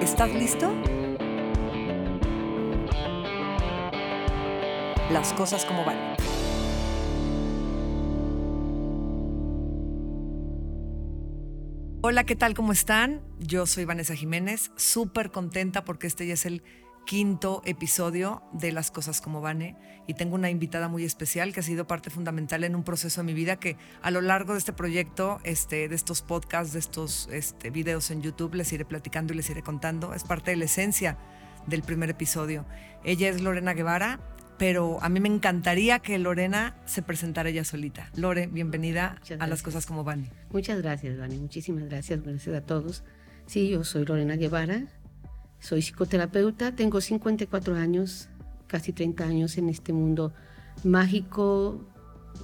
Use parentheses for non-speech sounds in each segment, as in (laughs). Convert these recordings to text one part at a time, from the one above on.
¿Estás listo? Las cosas como van. Hola, ¿qué tal? ¿Cómo están? Yo soy Vanessa Jiménez, súper contenta porque este ya es el quinto episodio de Las Cosas como Vane y tengo una invitada muy especial que ha sido parte fundamental en un proceso de mi vida que a lo largo de este proyecto, este, de estos podcasts, de estos este, videos en YouTube, les iré platicando y les iré contando. Es parte de la esencia del primer episodio. Ella es Lorena Guevara, pero a mí me encantaría que Lorena se presentara ella solita. Lore, bienvenida a Las Cosas como Vane. Muchas gracias, Vane. Muchísimas gracias. Gracias a todos. Sí, yo soy Lorena Guevara, soy psicoterapeuta, tengo 54 años, casi 30 años en este mundo mágico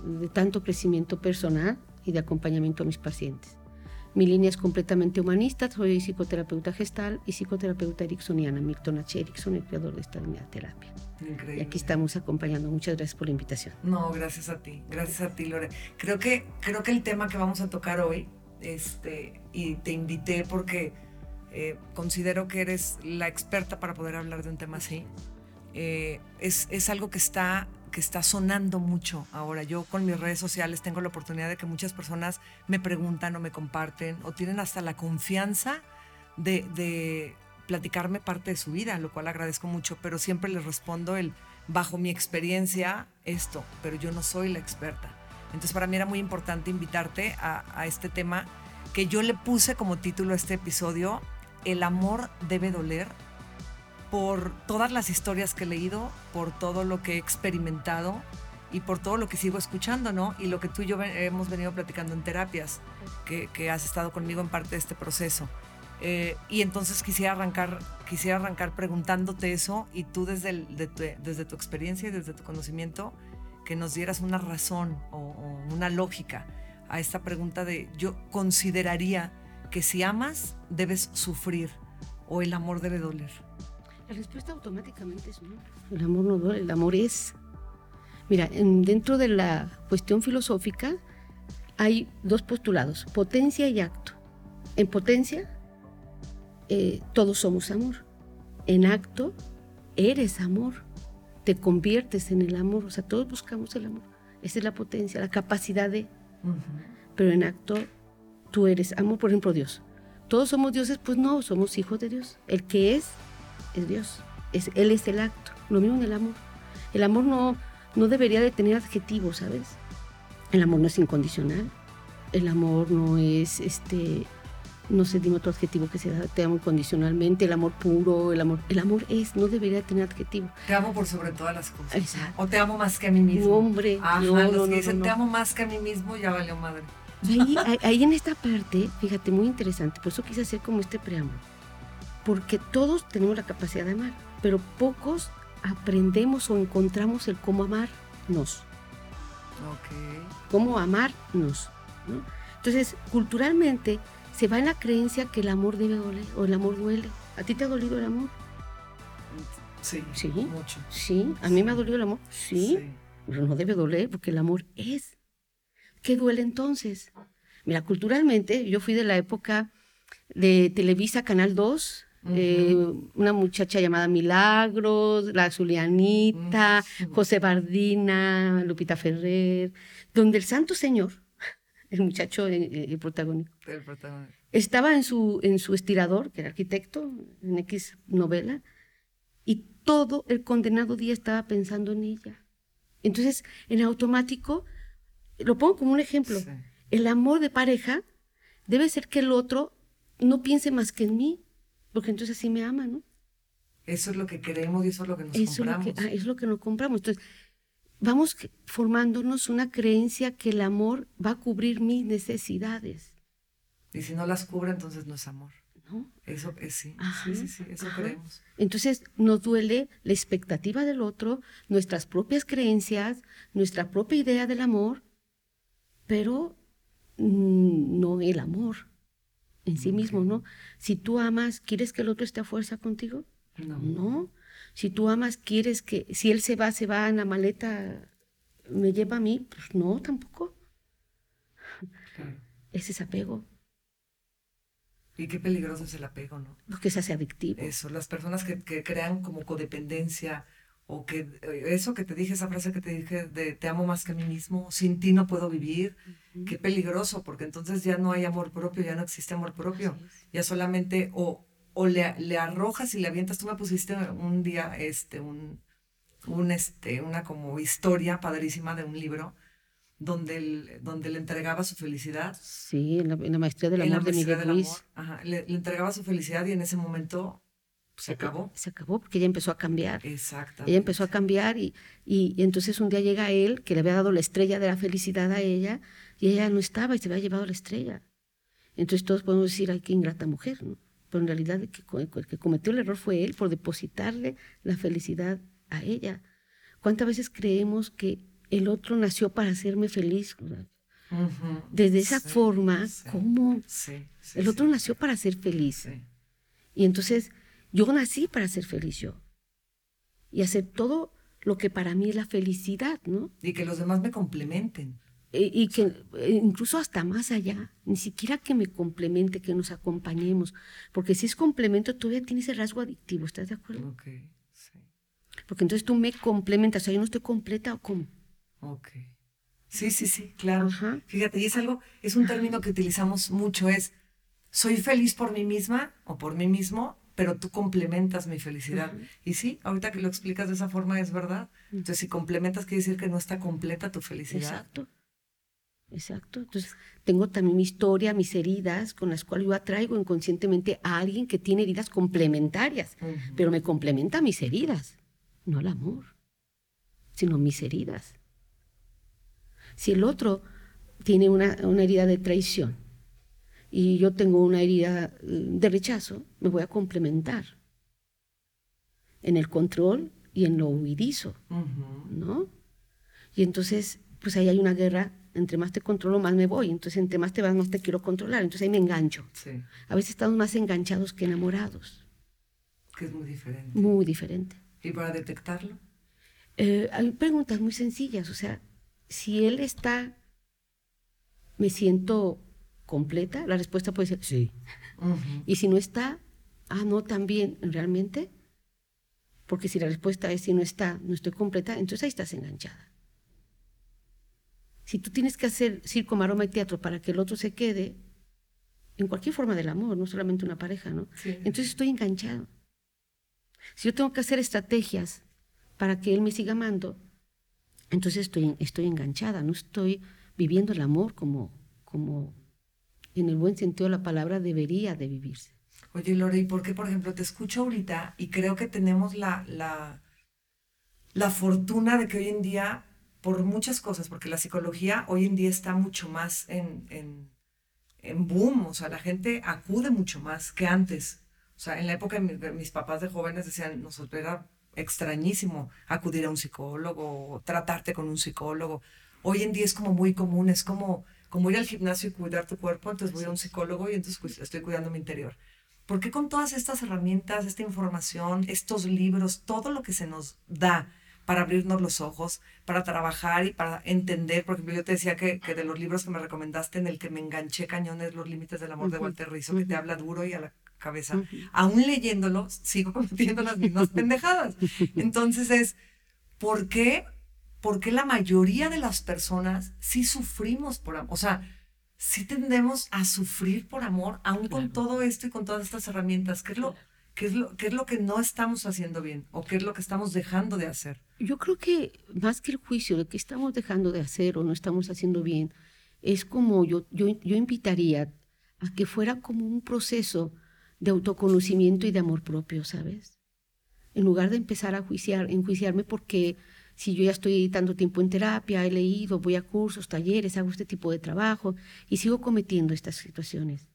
de tanto crecimiento personal y de acompañamiento a mis pacientes. Mi línea es completamente humanista, soy psicoterapeuta gestal y psicoterapeuta ericksoniana, Milton H. Erickson, el creador de esta línea de terapia. Increíble. Y aquí estamos acompañando. Muchas gracias por la invitación. No, gracias a ti, gracias a ti, Lore. Creo que, creo que el tema que vamos a tocar hoy, este, y te invité porque eh, considero que eres la experta para poder hablar de un tema así. Eh, es, es, algo que está, que está sonando mucho ahora. Yo con mis redes sociales tengo la oportunidad de que muchas personas me preguntan o me comparten o tienen hasta la confianza de, de platicarme parte de su vida, lo cual agradezco mucho, pero siempre les respondo el, bajo mi experiencia, esto, pero yo no soy la experta. Entonces para mí era muy importante invitarte a, a este tema que yo le puse como título a este episodio, el amor debe doler por todas las historias que he leído, por todo lo que he experimentado y por todo lo que sigo escuchando, ¿no? Y lo que tú y yo hemos venido platicando en terapias, que, has estado conmigo en parte de este proceso. Eh, y entonces quisiera arrancar, quisiera arrancar preguntándote eso y tú desde, tu, desde tu experiencia y desde tu conocimiento, que nos dieras una razón o, o una lógica a esta pregunta de yo consideraría que si amas, debes sufrir o el amor debe doler? La respuesta automáticamente es no. El amor no duele, el amor es. Mira, en, dentro de la cuestión filosófica hay dos postulados, potencia y acto. En potencia, eh, todos somos amor. En acto, eres amor. Te conviertes en el amor. O sea, todos buscamos el amor. Esa es la potencia, la capacidad de. Uh -huh. Pero en acto, tú eres amor, por ejemplo, Dios. Todos somos dioses, pues no, somos hijos de Dios. El que es, es Dios. Es, él es el acto. Lo mismo en el amor. El amor no, no debería de tener adjetivos, ¿sabes? El amor no es incondicional. El amor no es, este, no sé, dime otro adjetivo que se da, te amo incondicionalmente, el amor puro, el amor, el amor es, no debería tener adjetivo. Te amo por sobre todas las cosas. Exacto. O te amo más que a mí mismo. Hombre, Ajá, no, los no, que dicen te amo más que a mí mismo, ya valió madre. Ahí, ahí, en esta parte, fíjate, muy interesante, por eso quise hacer como este preámbulo, porque todos tenemos la capacidad de amar, pero pocos aprendemos o encontramos el cómo amarnos. Ok. Cómo amarnos. ¿no? Entonces, culturalmente se va en la creencia que el amor debe doler o el amor duele. ¿A ti te ha dolido el amor? Sí, sí mucho. Sí, a mí me ha dolido el amor. Sí, sí, pero no debe doler porque el amor es. ¿Qué duele entonces? Mira, culturalmente, yo fui de la época de Televisa, Canal 2, uh -huh. eh, una muchacha llamada Milagros, la Zulianita, uh -huh. José Bardina, Lupita Ferrer, donde el Santo Señor, (laughs) el muchacho, el, el protagónico, el protagónico, estaba en su, en su estirador, que era arquitecto, en X novela, y todo el condenado día estaba pensando en ella. Entonces, en automático, lo pongo como un ejemplo. Sí. El amor de pareja debe ser que el otro no piense más que en mí, porque entonces así me ama, ¿no? Eso es lo que queremos y eso es lo que nos eso compramos. Es lo que, ah, es lo que nos compramos. Entonces, vamos formándonos una creencia que el amor va a cubrir mis necesidades. Y si no las cubre, entonces no es amor. ¿No? Eso es sí. Ajá, sí, sí, sí, eso ajá. creemos. Entonces nos duele la expectativa del otro, nuestras propias creencias, nuestra propia idea del amor, pero mmm, no el amor en sí mismo, ¿no? Si tú amas, ¿quieres que el otro esté a fuerza contigo? No. No. Si tú amas, ¿quieres que, si él se va, se va en la maleta, me lleva a mí? Pues no, tampoco. Claro. Ese es apego. Y qué peligroso es el apego, ¿no? Porque se hace adictivo. Eso, las personas que, que crean como codependencia o que eh, eso que te dije, esa frase que te dije de te amo más que a mí mismo, sin ti no puedo vivir, qué peligroso, porque entonces ya no hay amor propio, ya no existe amor propio, ya solamente o, o le, le, arrojas y le avientas, tú me pusiste un día este, un, un, este, una como historia padrísima de un libro, donde, donde le entregaba su felicidad. Sí, en la, maestría del amor de Miguel Luis. Ajá, le, le, entregaba su felicidad y en ese momento se acabó. Se acabó porque ella empezó a cambiar. Exacto. Ella empezó a cambiar y, y, entonces un día llega él, que le había dado la estrella de la felicidad a ella, y ella no estaba y se había llevado la estrella. Entonces todos podemos decir, ay, qué ingrata mujer, ¿no? Pero en realidad el que, el que cometió el error fue él por depositarle la felicidad a ella. ¿Cuántas veces creemos que el otro nació para hacerme feliz? Desde esa forma, ¿cómo? el otro nació para ser feliz. Y entonces yo nací para ser feliz yo. Y hacer todo lo que para mí es la felicidad, ¿no? Y que los demás me complementen. E, y, que e, incluso hasta más allá, ni siquiera que me complemente, que nos acompañemos, porque si es complemento todavía tiene ese rasgo adictivo, ¿estás de acuerdo? Ok, sí. Porque entonces tú me complementas, o sea, yo no estoy completa o cómo. Ok. Sí, sí, sí, claro. Fíjate, y es algo, es un término que utilizamos mucho, es, soy feliz por mí misma o por mí mismo pero tú complementas mi felicidad. Y sí, ahorita que lo explicas de esa forma es verdad. Entonces, si complementas, quiere decir que no está completa tu felicidad. Exacto. Exacto. Entonces, tengo también mi historia, mis heridas, con las cuales yo atraigo inconscientemente a alguien que tiene heridas complementarias, pero me complementa mis heridas, no el amor, sino mis heridas. Si el otro tiene una, una herida de traición, y yo tengo una herida eh, de rechazo, me voy a complementar en el control y en lo huidizo, ¿no? Y entonces, pues ahí hay una guerra, entre más te controlo, más me voy, entonces entre más te vas, más te quiero controlar, entonces ahí me engancho. A veces estamos más enganchados que enamorados. Que es muy diferente. Muy diferente. ¿Y para detectarlo? Eh, hay preguntas muy sencillas, o sea, si él está, me siento completa, la respuesta puede ser sí. Y si no está, ah, no, también, realmente. Porque si la respuesta es si no está, no estoy completa, entonces ahí estás enganchada. Si tú tienes que hacer circo, maroma y teatro para que el otro se quede, en cualquier forma del amor, no solamente una pareja, ¿no? Entonces estoy enganchado. Si yo tengo que hacer estrategias para que él me siga amando, entonces estoy, estoy enganchada, no estoy viviendo el amor como, como en el buen sentido la palabra, debería de vivirse. Oye, Lore, ¿y por qué, por ejemplo, te escucho ahorita y creo que tenemos la, la, la fortuna de que hoy en día, por muchas cosas, porque la psicología hoy en día está mucho más en, en, en boom, o sea, la gente acude mucho más que antes. O sea, en la época de mis, papás de jóvenes decían, nosotros era extrañísimo acudir a un psicólogo, tratarte con un psicólogo. Hoy en día es como muy común, es como como ir al gimnasio y cuidar tu cuerpo, entonces voy a un psicólogo y entonces estoy cuidando mi interior. ¿Por qué con todas estas herramientas, esta información, estos libros, todo lo que se nos da para abrirnos los ojos, para trabajar y para entender? Por ejemplo, yo te decía que, que de los libros que me recomendaste, en el que me enganché cañones, Los Límites del Amor de Walter Rizzo, que te habla duro y a la cabeza. Aún leyéndolo, sigo (laughs) cometiendo las mismas (laughs) pendejadas. Entonces es, ¿por qué porque la mayoría de las personas sí sufrimos por amor. O sea, sí tendemos a sufrir por amor, aún con todo esto y con todas estas herramientas. ¿Qué es, lo, qué, es lo, ¿Qué es lo que no estamos haciendo bien o qué es lo que estamos dejando de hacer? Yo creo que más que el juicio de qué estamos dejando de hacer o no estamos haciendo bien, es como yo, yo, yo invitaría a que fuera como un proceso de autoconocimiento y de amor propio, ¿sabes? En lugar de empezar a juiciar, enjuiciarme porque si yo ya estoy tanto tiempo en terapia, he leído, voy a cursos, talleres, hago este tipo de trabajo y sigo cometiendo estas situaciones.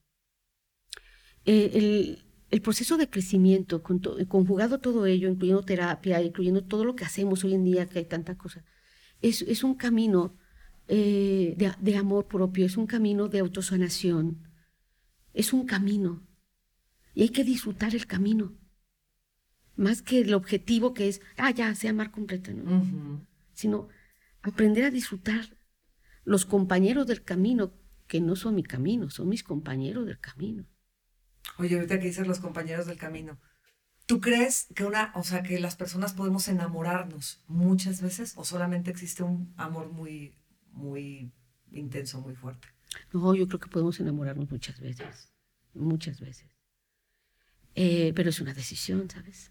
Eh, el, proceso de crecimiento, conjugado todo ello, incluyendo terapia, incluyendo todo lo que hacemos hoy en día, que hay tanta cosa, es, es un camino eh, de, de amor propio, es un camino de autosanación, es un camino. Y hay que disfrutar el camino más que el objetivo que es, ah, ya, sea amar completo, ¿no? Sino aprender a disfrutar los compañeros del camino, que no son mi camino, son mis compañeros del camino. Oye, ahorita que dices los compañeros del camino, ¿tú crees que una, o sea, que las personas podemos enamorarnos muchas veces o solamente existe un amor muy, muy intenso, muy fuerte? No, yo creo que podemos enamorarnos muchas veces, muchas veces. Eh, pero es una decisión, ¿sabes?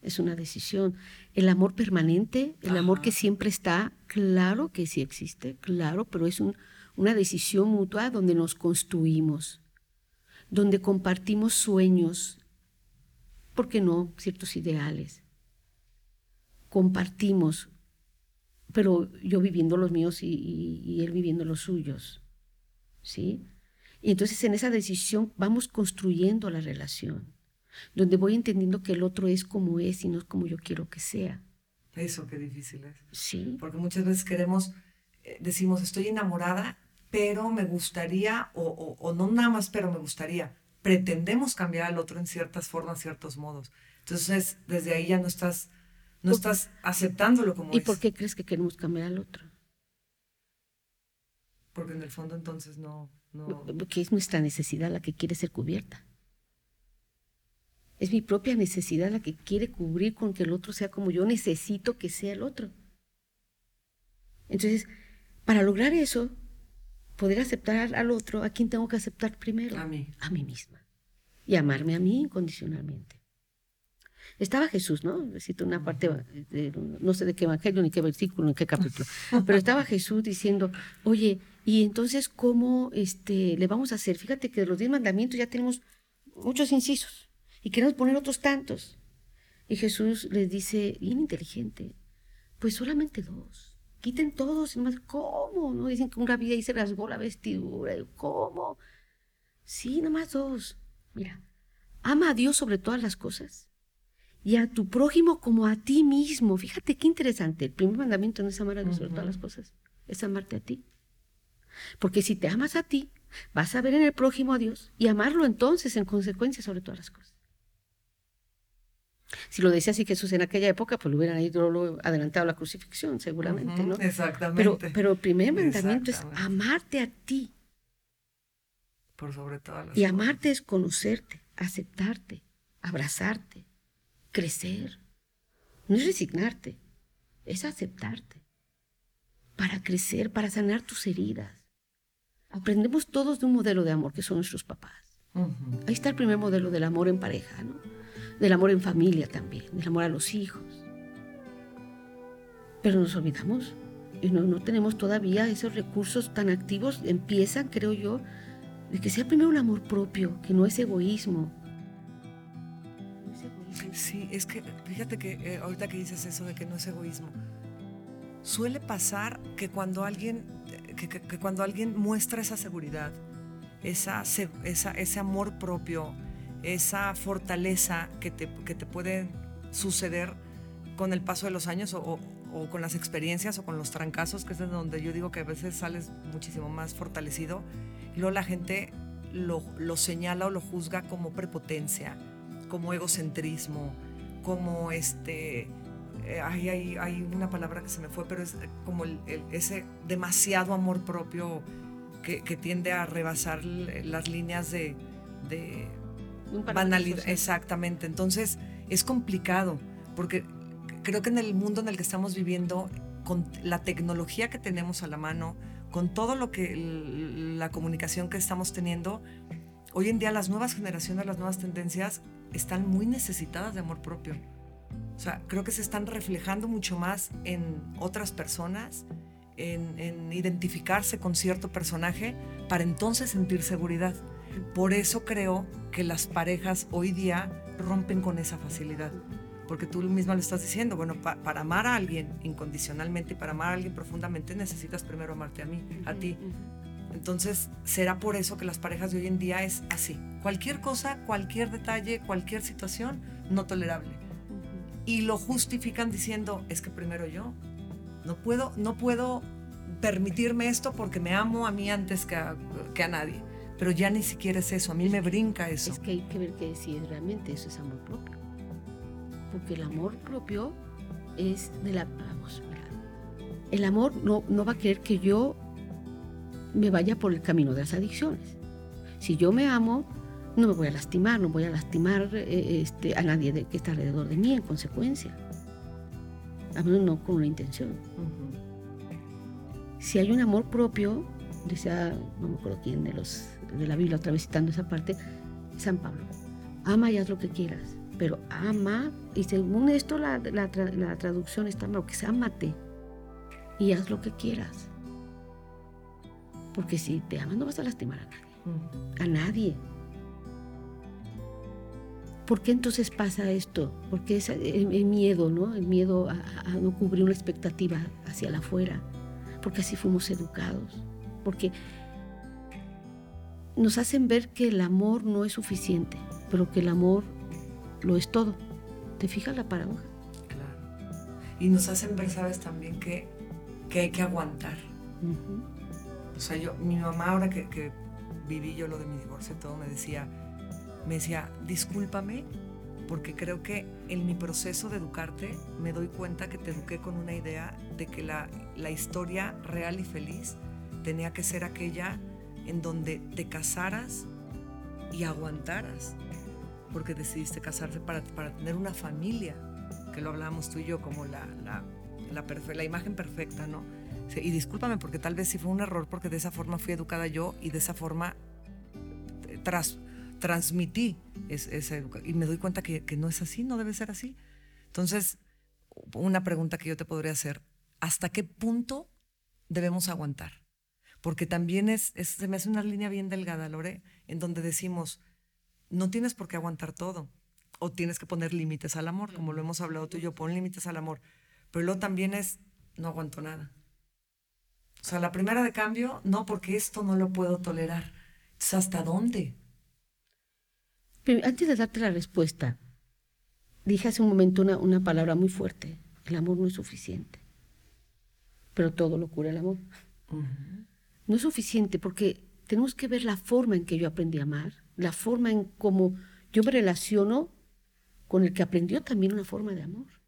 Es una decisión. El amor permanente, el amor que siempre está, claro que sí existe, claro, pero es una decisión mutua donde nos construimos, donde compartimos sueños, ¿por qué no? Ciertos ideales. Compartimos, pero yo viviendo los míos y, y él viviendo los suyos. ¿Sí? Y entonces en esa decisión vamos construyendo la relación donde voy entendiendo que el otro es como es y no es como yo quiero que sea. Eso qué difícil es. Sí. Porque muchas veces queremos, eh, decimos, estoy enamorada, pero me gustaría, o, o, no nada más, pero me gustaría. Pretendemos cambiar al otro en ciertas formas, ciertos modos. Entonces, desde ahí ya no estás, no estás aceptándolo como ¿Y por qué crees que queremos cambiar al otro? Porque en el fondo entonces no... no... Que es nuestra necesidad la que quiere ser cubierta. Es mi propia necesidad la que quiere cubrir con que el otro sea como yo necesito que sea el otro. Entonces, para lograr eso, poder aceptar al otro, ¿a quién tengo que aceptar primero? A mí. A mí misma. Y amarme a mí incondicionalmente. Estaba Jesús, ¿no? Necesito una parte, no sé de qué evangelio, ni qué versículo, ni qué capítulo, pero estaba Jesús diciendo, oye, y entonces, ¿cómo este, le vamos a hacer? Fíjate que de los diez mandamientos ya tenemos muchos incisos y queremos poner otros tantos. Y Jesús les dice, bien inteligente, pues solamente dos. Quiten todos. Y más, ¿cómo? ¿No? Dicen que una vida y se rasgó la vestidura. ¿Cómo? Sí, más dos. Mira, ama a Dios sobre todas las cosas y a tu prójimo como a ti mismo. Fíjate qué interesante. El primer mandamiento no es amar a Dios sobre todas las cosas, es amarte a ti. Porque si te amas a ti, vas a ver en el prójimo a Dios y amarlo entonces en consecuencia sobre todas las cosas. Si lo decía así Jesús en aquella época, pues lo hubieran ido adelantado la crucifixión, seguramente, ¿no? Exactamente. Pero, pero el primer mandamiento es amarte a ti. Por sobre todo. Y amarte es conocerte, aceptarte, abrazarte, crecer. No es resignarte, es aceptarte. Para crecer, para sanar tus heridas. Aprendemos todos de un modelo de amor que son nuestros papás. Ahí está el primer modelo del amor en pareja, ¿no? Del amor en familia también, del amor a los hijos. Pero nos olvidamos y no, no tenemos todavía esos recursos tan activos. Empiezan, creo yo, de que sea primero un amor propio, que no es egoísmo. Sí, es que fíjate que eh, ahorita que dices eso de que no es egoísmo, suele pasar que cuando alguien, que, cuando alguien muestra esa seguridad, esa, esa, ese amor propio, esa fortaleza que te, que te puede suceder con el paso de los años o, con las experiencias o con los trancazos, que es donde yo digo que a veces sales muchísimo más fortalecido. Y luego la gente lo, lo señala o lo juzga como prepotencia, como egocentrismo, como este... Eh, hay, hay, hay, una palabra que se me fue, pero es como ese demasiado amor propio que, que, tiende a rebasar las líneas de, de banalidad. Exactamente. Entonces es complicado porque creo que en el mundo en el que estamos viviendo, con la tecnología que tenemos a la mano, con todo lo que la comunicación que estamos teniendo, hoy en día las nuevas generaciones, las nuevas tendencias están muy necesitadas de amor propio. O sea, creo que se están reflejando mucho más en otras personas, en, en identificarse con cierto personaje para entonces sentir seguridad. Por eso creo que las parejas hoy día rompen con esa facilidad. Porque tú misma lo estás diciendo, bueno, para amar a alguien incondicionalmente y para amar a alguien profundamente necesitas primero amarte a mí, a ti. Entonces, será por eso que las parejas de hoy en día es así. Cualquier cosa, cualquier detalle, cualquier situación, no tolerable. Y lo justifican diciendo, es que primero yo. No puedo, no puedo permitirme esto porque me amo a mí antes que que a nadie. Pero ya ni siquiera es eso, a mí me brinca eso. Es que hay que ver que si es realmente eso es amor propio. Porque el amor propio es de la... Vamos, el amor no, no va a querer que yo me vaya por el camino de las adicciones. Si yo me amo, no me voy a lastimar, no voy a lastimar eh, este, a nadie de, que está alrededor de mí en consecuencia. A menos no con una intención. Si hay un amor propio, decía, no me acuerdo quién de los de la Biblia, otra vez citando esa parte, San Pablo, ama y haz lo que quieras, pero ama, y según esto la, la, la traducción está mal, que es amate y haz lo que quieras. Porque si te amas no vas a lastimar a nadie. A nadie. ¿Por qué entonces pasa esto? Porque es el, miedo, ¿no? El miedo a, no cubrir una expectativa hacia la afuera. Porque así fuimos educados. Porque nos hacen ver que el amor no es suficiente, pero que el amor lo es todo. ¿Te fijas la paradoja? Claro. Y nos hacen ver, ¿sabes? También que, que hay que aguantar. O sea, yo, mi mamá ahora que, viví yo lo de mi divorcio y todo, me decía, me decía, discúlpame, porque creo que en mi proceso de educarte me doy cuenta que te eduqué con una idea de que la, la historia real y feliz tenía que ser aquella en donde te casaras y aguantaras, porque decidiste casarte para, para tener una familia, que lo hablábamos tú y yo como la, la, la, imagen perfecta, ¿no? y discúlpame porque tal vez sí fue un error porque de esa forma fui educada yo y de esa forma eh, tras, transmití esa educación. Y me doy cuenta que, no es así, no debe ser así. Entonces, una pregunta que yo te podría hacer, ¿hasta qué punto debemos aguantar? Porque también es, se me hace una línea bien delgada, Lore, en donde decimos, no tienes por qué aguantar todo, o tienes que poner límites al amor, como lo hemos hablado tú y yo, pon límites al amor. Pero luego también es, no aguanto nada. O sea, la primera de cambio, no, porque esto no lo puedo tolerar. Entonces, ¿hasta dónde? Pero antes de darte la respuesta, dije hace un momento una, una palabra muy fuerte. El amor no es suficiente. Pero todo lo cura el amor. No es suficiente porque tenemos que ver la forma en que yo aprendí a amar, la forma en cómo yo me relaciono con el que aprendió también una forma de amor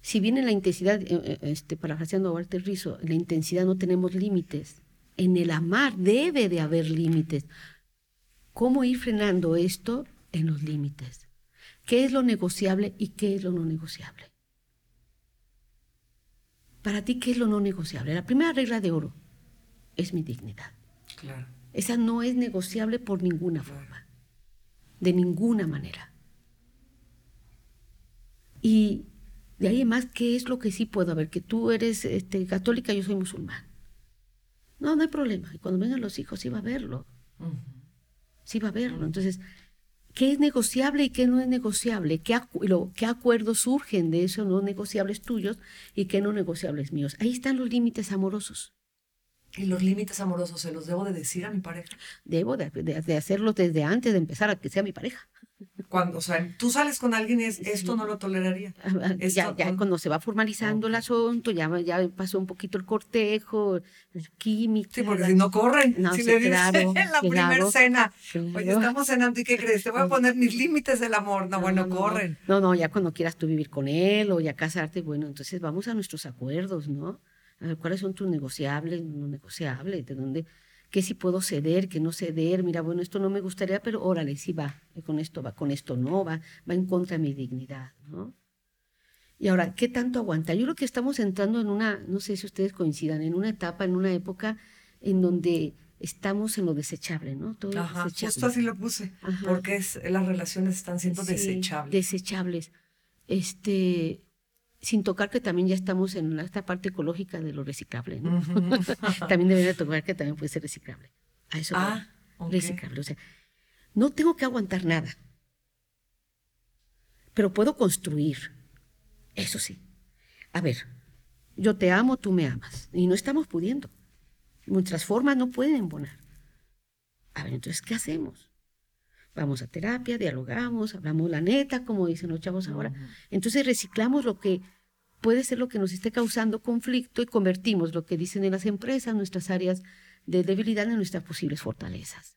si bien en la intensidad, eh, eh, este, parafraseando a Walter Rizzo, en la intensidad no tenemos límites, en el amar debe de haber límites. ¿Cómo ir frenando esto en los límites? ¿Qué es lo negociable y qué es lo no negociable? Para ti, ¿qué es lo no negociable? La primera regla de oro es mi dignidad. Claro. Esa no es negociable por ninguna forma, de ninguna manera. Y de ahí más, ¿qué es lo que sí puedo? ver, que tú eres este, católica, yo soy musulmán. No, no hay problema. Y cuando vengan los hijos, sí va a verlo. Sí va a verlo. Entonces, ¿qué es negociable y qué no es negociable? ¿Qué, ¿Qué acuerdos surgen de esos no negociables tuyos y qué no negociables míos? Ahí están los límites amorosos. ¿Y los límites amorosos se los debo de decir a mi pareja? Debo de, de hacerlos desde antes de empezar a que sea mi pareja. Cuando, o sea, tú sales con alguien y es, esto no lo toleraría. Ah, ah, ya, ya cuando se va formalizando el asunto, ya, ya pasó un poquito el cortejo, el químico. Sí, porque si no corren, si le claro, (laughs) en la primera cena, oye, estamos cenando y ¿qué crees? Te voy a poner mis límites del amor. No, bueno, corren. No, no, ya cuando quieras tú vivir con él o ya casarte, bueno, entonces vamos a nuestros acuerdos, ¿no? A ver, ¿cuáles son tus negociables, no negociables? ¿De dónde? Qué si puedo ceder, qué no ceder, mira, bueno, esto no me gustaría, pero órale, sí va, con esto va, con esto no va, va en contra de mi dignidad, ¿no? Y ahora, ¿qué tanto aguanta? Yo creo que estamos entrando en una, no sé si ustedes coincidan, en una etapa, en una época en donde estamos en lo desechable, ¿no? Todo Ajá, justo así lo puse, porque es, las relaciones están siendo desechables. Desechables. Este, sin tocar que también ya estamos en esta parte ecológica de lo reciclable, ¿no? (laughs) también debería tocar que también puede ser reciclable. A eso ah, reciclable. O sea, no tengo que aguantar nada, pero puedo construir. Eso sí. A ver, yo te amo, tú me amas, y no estamos pudiendo. Nuestras formas no pueden embonar. A ver, entonces, ¿qué hacemos? Vamos a terapia, dialogamos, hablamos la neta, como dicen los chavos ahora. Entonces reciclamos lo que puede ser lo que nos esté causando conflicto y convertimos lo que dicen en las empresas, nuestras áreas de debilidad en nuestras posibles fortalezas.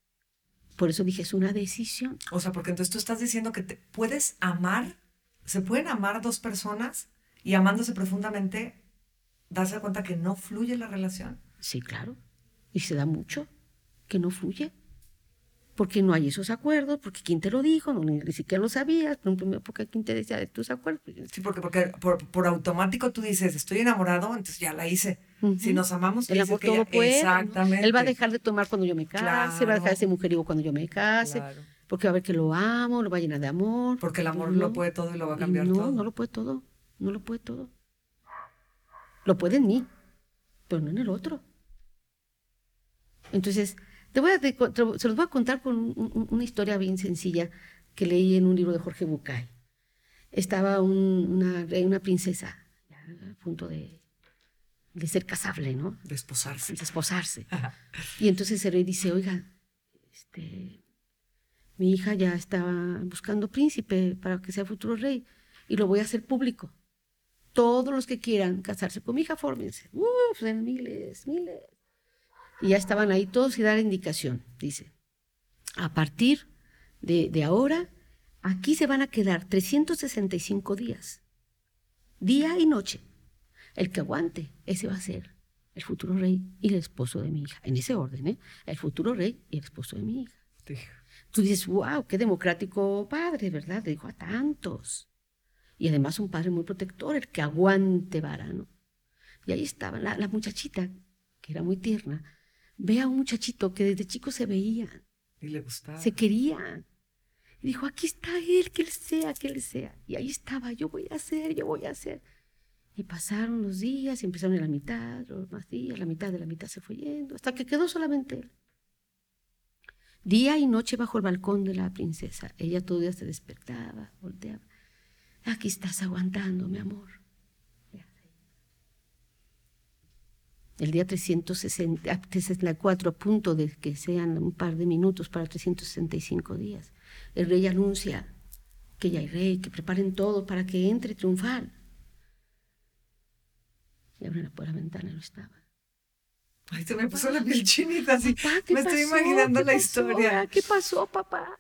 Por eso dije, es una decisión. O sea, porque entonces tú estás diciendo que te puedes amar, se pueden amar dos personas y amándose profundamente, darse cuenta que no fluye la relación. Sí, claro. Y se da mucho que no fluye porque no hay esos acuerdos, porque quién te lo dijo, no, ni, siquiera lo sabías, porque quién te decía de tus acuerdos. Sí, porque, porque por, automático tú dices, estoy enamorado, entonces ya la hice. Si nos amamos, el amor todo puede. Exactamente. Él va a dejar de tomar cuando yo me case, va a dejar de ser mujeriego cuando yo me case, porque va a ver que lo amo, lo va a llenar de amor. Porque el amor lo puede todo y lo va a cambiar no, todo. No, no lo puede todo, no lo puede todo. Lo puede en mí, pero no en el otro. Entonces, te voy a, se los voy a contar con una historia bien sencilla que leí en un libro de Jorge Bucay. Estaba una, una princesa a punto de, de, ser casable, ¿no? De esposarse. De esposarse. y entonces el rey dice, oiga, este, mi hija ya estaba buscando príncipe para que sea futuro rey y lo voy a hacer público. Todos los que quieran casarse con mi hija, fórmense. Uf, miles, miles. Y ya estaban ahí todos y dar indicación. Dice, a partir de, ahora, aquí se van a quedar 365 días, día y noche. El que aguante, ese va a ser el futuro rey y el esposo de mi hija. En ese orden, ¿eh? El futuro rey y el esposo de mi hija. Tú dices, wow, qué democrático padre, ¿verdad? Le dijo a tantos. Y además un padre muy protector, el que aguante varano. Y ahí estaba la, la muchachita, que era muy tierna, ve a un muchachito que desde chico se veían. Y le gustaba. Se querían. Y dijo, aquí está él, que él sea, que él sea. Y ahí estaba, yo voy a hacer, yo voy a hacer. Y pasaron los días y empezaron en la mitad, los más días, la mitad de la mitad se fue yendo, hasta que quedó solamente él. Día y noche bajo el balcón de la princesa. Ella todavía se despertaba, volteaba. Aquí estás aguantando, mi amor. El día 364, a punto de que sean un par de minutos para 365 días, el rey anuncia que ya hay rey, que preparen todo para que entre triunfal. Y abren la, la ventana, no estaba. Ay, se me puso la piel chinita así. me estoy imaginando la historia. ¿Qué pasó, papá?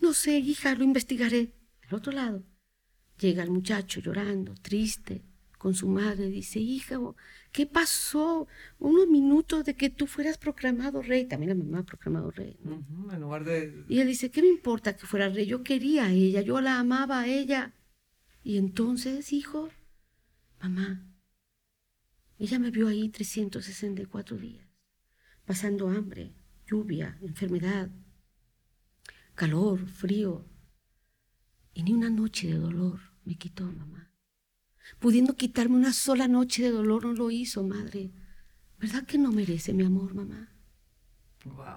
No sé, hija, lo investigaré. Al otro lado, llega el muchacho llorando, triste, con su madre. Dice, hija, ¿Qué pasó? Unos minutos de que tú fueras proclamado rey. También la mamá ha proclamado rey. en lugar de... Y él dice, ¿qué me importa que fuera rey? Yo quería a ella, yo la amaba a ella. Y entonces, hijo, mamá, ella me vio ahí 364 días, pasando hambre, lluvia, enfermedad, calor, frío. Y ni una noche de dolor me quitó, mamá pudiendo quitarme una sola noche de dolor, no lo hizo, madre. ¿Verdad que no merece mi amor, mamá? Wow.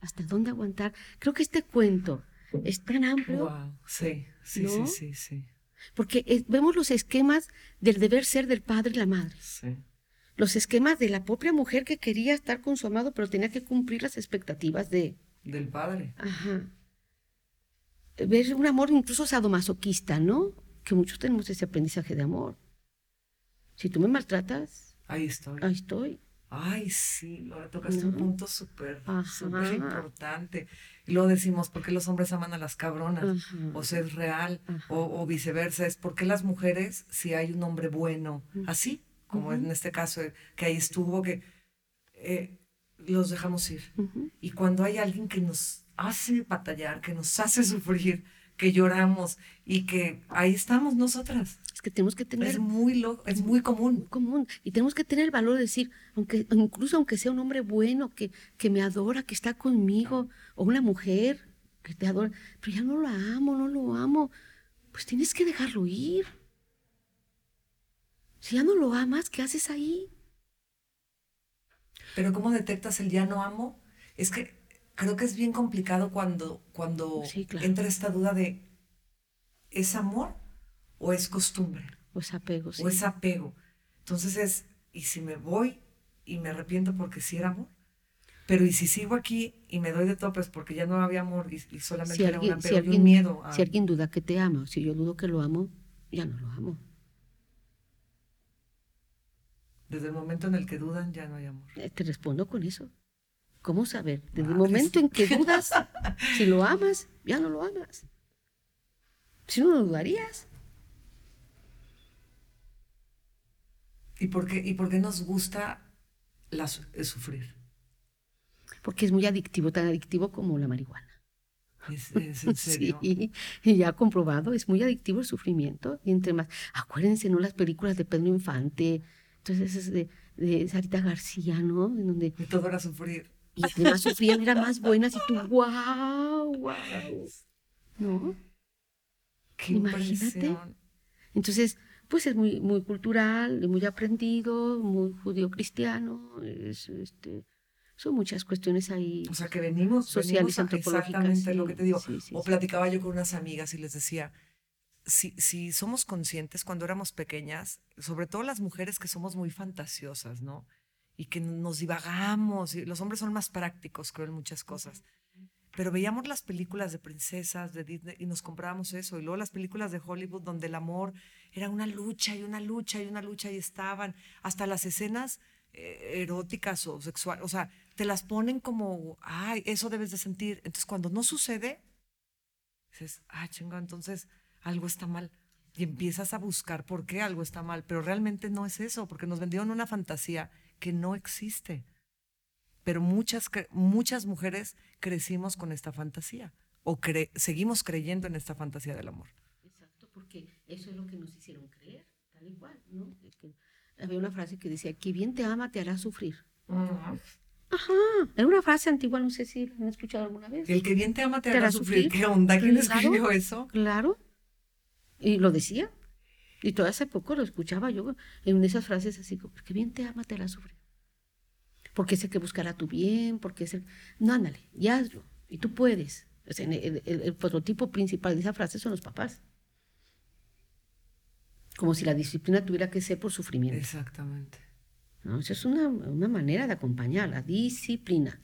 ¿Hasta dónde aguantar? Creo que este cuento es tan amplio. Wow. Sí, sí, sí, sí, sí. Porque vemos los esquemas del deber ser del padre y la madre. Sí. Los esquemas de la propia mujer que quería estar con su amado, pero tenía que cumplir las expectativas de... Del padre. Ajá. Ver un amor incluso sadomasoquista, ¿no? Que muchos tenemos ese aprendizaje de amor. Si tú me maltratas, ahí estoy. Ahí estoy. Ay, sí, lo tocaste un punto súper, súper importante. Y luego decimos, ¿por qué los hombres aman a las cabronas? O sea, es real, o, viceversa. Es porque las mujeres, si hay un hombre bueno, así, como en este caso, que ahí estuvo, que eh, los dejamos ir. Y cuando hay alguien que nos hace batallar, que nos hace sufrir, que lloramos y que ahí estamos nosotras. Es que tenemos que tener... Es muy, lo, es muy común. común. Y tenemos que tener el valor de decir, aunque, incluso aunque sea un hombre bueno, que, que me adora, que está conmigo, o una mujer que te adora, pero ya no lo amo, no lo amo, pues tienes que dejarlo ir. Si ya no lo amas, ¿qué haces ahí? Pero ¿cómo detectas el ya no amo? Es que creo que es bien complicado cuando, cuando entra esta duda de ¿es amor o es costumbre? O es apego, O es apego. Entonces es, ¿y si me voy y me arrepiento porque sí era amor? Pero ¿y si sigo aquí y me doy de topes porque ya no había amor y, solamente era un apego y un miedo? Si alguien duda que te ama, si yo dudo que lo amo, ya no lo amo. Desde el momento en el que dudan, ya no hay amor. Eh, te respondo con eso. ¿Cómo saber? Desde el momento en que dudas, (laughs) si lo amas, ya no lo amas. Si no lo dudarías. ¿Y por qué, y por qué nos gusta la, sufrir? porque es muy adictivo, tan adictivo como la marihuana. ¿Es, es en (laughs) serio? Sí, y ya comprobado, es muy adictivo el sufrimiento. Y entre más, acuérdense, ¿no? Las películas de Pedro Infante, entonces es de, de Sarita García, ¿no? En donde Y todo era sufrir. Y entre más sufrían eran más buenas y tú, wow, wow. ¿No? Qué Imagínate. Entonces, pues es muy, muy cultural, muy aprendido, muy judío cristiano, es, este, son muchas cuestiones ahí. O sea, que venimos, Sociales, venimos a- antropológicas, exactamente sí, lo que te digo. sí, sí, o platicaba yo con unas amigas y les decía, si, si somos conscientes cuando éramos pequeñas, sobre todo las mujeres que somos muy fantasiosas, ¿no? Y que nos divagamos, y los hombres son más prácticos, creo, en muchas cosas. Pero veíamos las películas de princesas de Disney y nos comprábamos eso. Y luego las películas de Hollywood donde el amor era una lucha y una lucha y una lucha y estaban hasta las escenas eh, eróticas o sexuales. O sea, te las ponen como, ay, eso debes de sentir. Entonces cuando no sucede, dices, ah, chinga, entonces algo está mal. Y empiezas a buscar por qué algo está mal. Pero realmente no es eso, porque nos vendieron una fantasía que no existe pero muchas, muchas mujeres crecimos con esta fantasía o cre- seguimos creyendo en esta fantasía del amor. Exacto, porque eso es lo que nos hicieron creer, tal y cual, ¿no? Es que había una frase que decía, que bien te ama te hará sufrir. Ajá, era una frase antigua, no sé si la han escuchado alguna vez. El que bien te ama te ¿Te hará hará sufrir. sufrir? ¿Qué onda? ¿Quién Claro. escribió eso? Claro, y lo decía. Y todo hace poco lo escuchaba yo en esas frases así como, que bien te ama te hará sufrir. Porque es el que buscará tu bien, porque es el... No, ándale, ya hazlo, y tú puedes. O sea, el, el- el prototipo principal de esa frase son los papás. Como si la disciplina tuviera que ser por sufrimiento. Exactamente. ¿no? Esa es una, una manera de acompañar, la disciplina.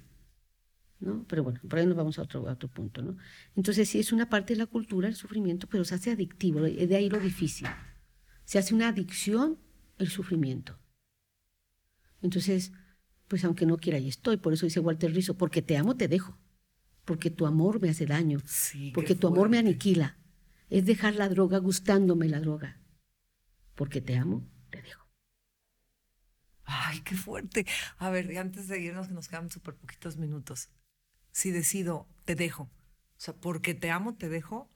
¿no? Pero bueno, por ahí nos vamos a otro, a otro punto. ¿no? Entonces, sí es una parte de la cultura el sufrimiento, pero se hace adictivo, es de ahí lo difícil. Se hace una adicción el sufrimiento. Entonces, pues aunque no quiera, ahí estoy. Por eso dice Walter Rizzo, porque te amo, te dejo. Porque tu amor me hace daño. Sí. Porque tu amor me aniquila. Es dejar la droga gustándome la droga. Porque te amo, te dejo. Ay, qué fuerte. A ver, antes de irnos, que nos quedan súper poquitos minutos. Si decido, te dejo. O sea, porque te amo, te dejo.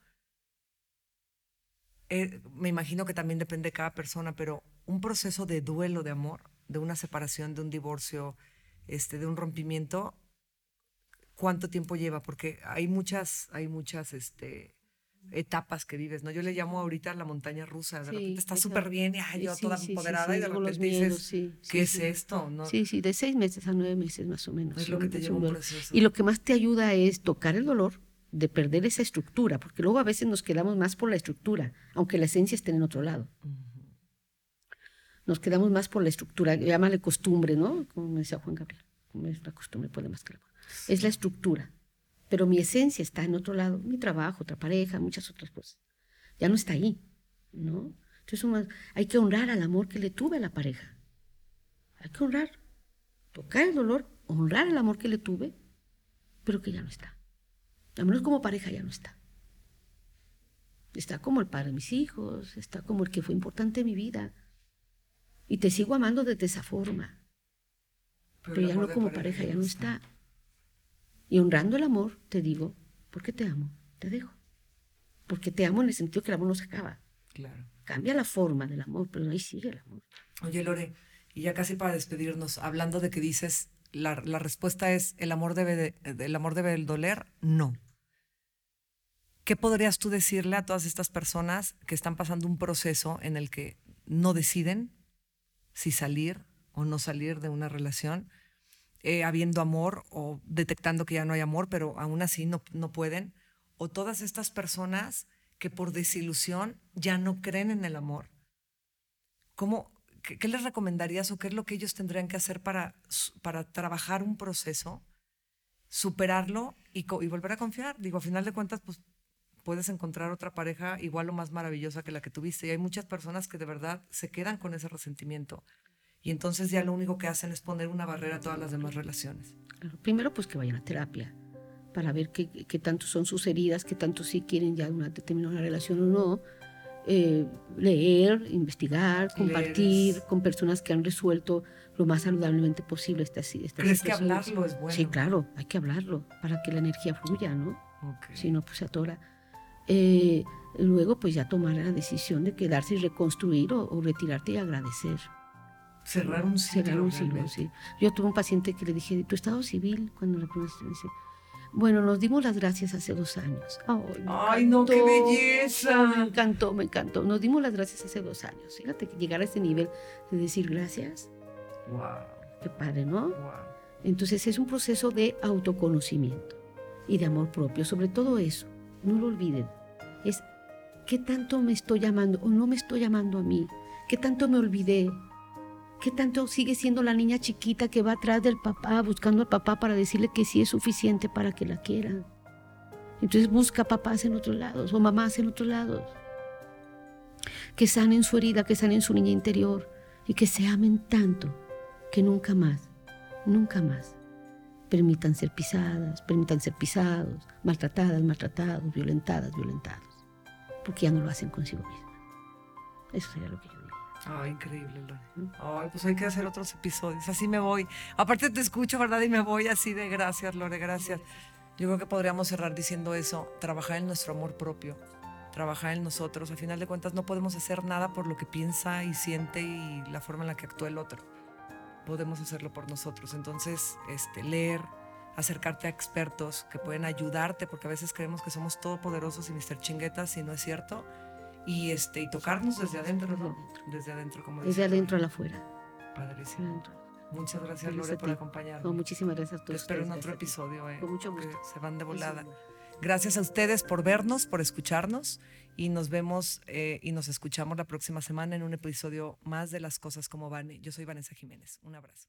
Eh, me imagino que también depende de cada persona, pero un proceso de duelo de amor, de una separación, de un divorcio, este, de un rompimiento, ¿cuánto tiempo lleva? Porque hay muchas, hay muchas, este, etapas que vives, ¿no? Yo le llamo ahorita la montaña rusa, de Sí, repente estás esa- súper bien y ay, yo Sí, toda sí, empoderada y de repente miedos, dices, ¿qué es esto? ¿No? Sí, sí, de seis meses a nueve meses más o menos. Es lo que te lleva un proceso. Y lo que más te ayuda es tocar el dolor de perder esa estructura, porque luego a veces nos quedamos más por la estructura, aunque la esencia esté en otro lado. Nos quedamos más por la estructura, llámale costumbre, ¿no? Como me decía Juan Gabriel, es la costumbre puede más que el amor. Es la estructura, pero mi esencia está en otro lado, mi trabajo, otra pareja, muchas otras cosas. Ya no está ahí, ¿no? Entonces hay que honrar al amor que le tuve a la pareja. Hay que honrar, tocar el dolor, honrar el amor que le tuve, pero que ya no está. Al menos como pareja ya no está. Está como el padre de mis hijos, está como el que fue importante en mi vida. Y te sigo amando desde esa forma, pero, ya no como pareja, ya no está. Y honrando el amor, te digo, porque te amo, te dejo. Porque te amo en el sentido que el amor no se acaba. Claro. Cambia la forma del amor, pero ahí sigue el amor. Oye, Lore, y ya casi para despedirnos, hablando de que dices, la, la respuesta es, ¿el amor, debe de, ¿el amor debe doler? No. ¿Qué podrías tú decirle a todas estas personas que están pasando un proceso en el que no deciden si salir o no salir de una relación, eh, habiendo amor o detectando que ya no hay amor, pero aún así no, no pueden? O todas estas personas que por desilusión ya no creen en el amor. ¿Cómo, qué, qué les recomendarías o qué es lo que ellos tendrían que hacer para, para trabajar un proceso, superarlo y, y volver a confiar? Digo, a final de cuentas, pues puedes encontrar otra pareja igual o más maravillosa que la que tuviste. Y hay muchas personas que de verdad se quedan con ese resentimiento. Y entonces ya lo único que hacen es poner una barrera a todas las demás relaciones. Claro, Primero, pues que vayan a terapia para ver qué, qué tanto son sus heridas, qué tanto sí quieren ya una, terminar una relación o no. Eh, leer, investigar, compartir con personas que han resuelto lo más saludablemente posible esta, si- esta ¿Crees que hablarlo es bueno? Sí, claro, hay que hablarlo para que la energía fluya, ¿no? Ok. Si no, pues se atora. Eh, luego, pues ya tomar la decisión de quedarse y reconstruir o, o retirarte y agradecer. Cerrar un ciclo. Cerrar un ciclo, sí. Yo tuve un paciente que le dije, ¿tu estado civil? Cuando la vez me dice, bueno, nos dimos las gracias hace dos años. Ay, me Ay, no, qué belleza. Me encantó, me encantó. Nos dimos las gracias hace dos años. Fíjate que llegar a este nivel de decir gracias, Wow, qué padre, ¿no? wow. Entonces es un proceso de autoconocimiento y de amor propio. Sobre todo eso, no lo olviden. Es qué tanto me estoy llamando o no me estoy llamando a mí. ¿Qué tanto me olvidé? ¿Qué tanto sigue siendo la niña chiquita que va atrás del papá buscando al papá para decirle que sí es suficiente para que la quieran? Entonces busca papás en otros lados o mamás en otros lados. Que sanen su herida, que sanen su niña interior y que se amen tanto que nunca más nunca más permitan ser pisadas, permitan ser pisados, maltratadas, maltratados, violentadas, violentados, porque ya no lo hacen consigo mismas. Eso sería lo que yo Ay, increíble, Lore. Ay, pues hay que hacer otros episodios. Así me voy. Aparte te escucho, ¿verdad? Y me voy así de gracias, Lore, gracias. Yo creo que podríamos cerrar diciendo eso, trabajar en nuestro amor propio, trabajar en nosotros. Al final de cuentas no podemos hacer nada por lo que piensa y siente y la forma en la que actúa el otro. Podemos hacerlo por nosotros. Entonces, este, leer, acercarte a expertos que pueden ayudarte, porque a veces creemos que somos todopoderosos y Mr. Chinguetas y no es cierto. Y, este, y tocarnos desde adentro, ¿no? Desde adentro, como Desde dice adentro a Lore. la afuera. Padrísimo. Adentro. Muchas gracias, Gracias Lore, por acompañarnos. No, muchísimas gracias a Te todos. espero en otro episodio, ¿eh? Con mucho gusto. Se van de volada. Gracias a ustedes por vernos, por escucharnos y nos vemos eh, y nos escuchamos la próxima semana en un episodio más de Las Cosas como van. Yo soy Vanessa Jiménez. Un abrazo.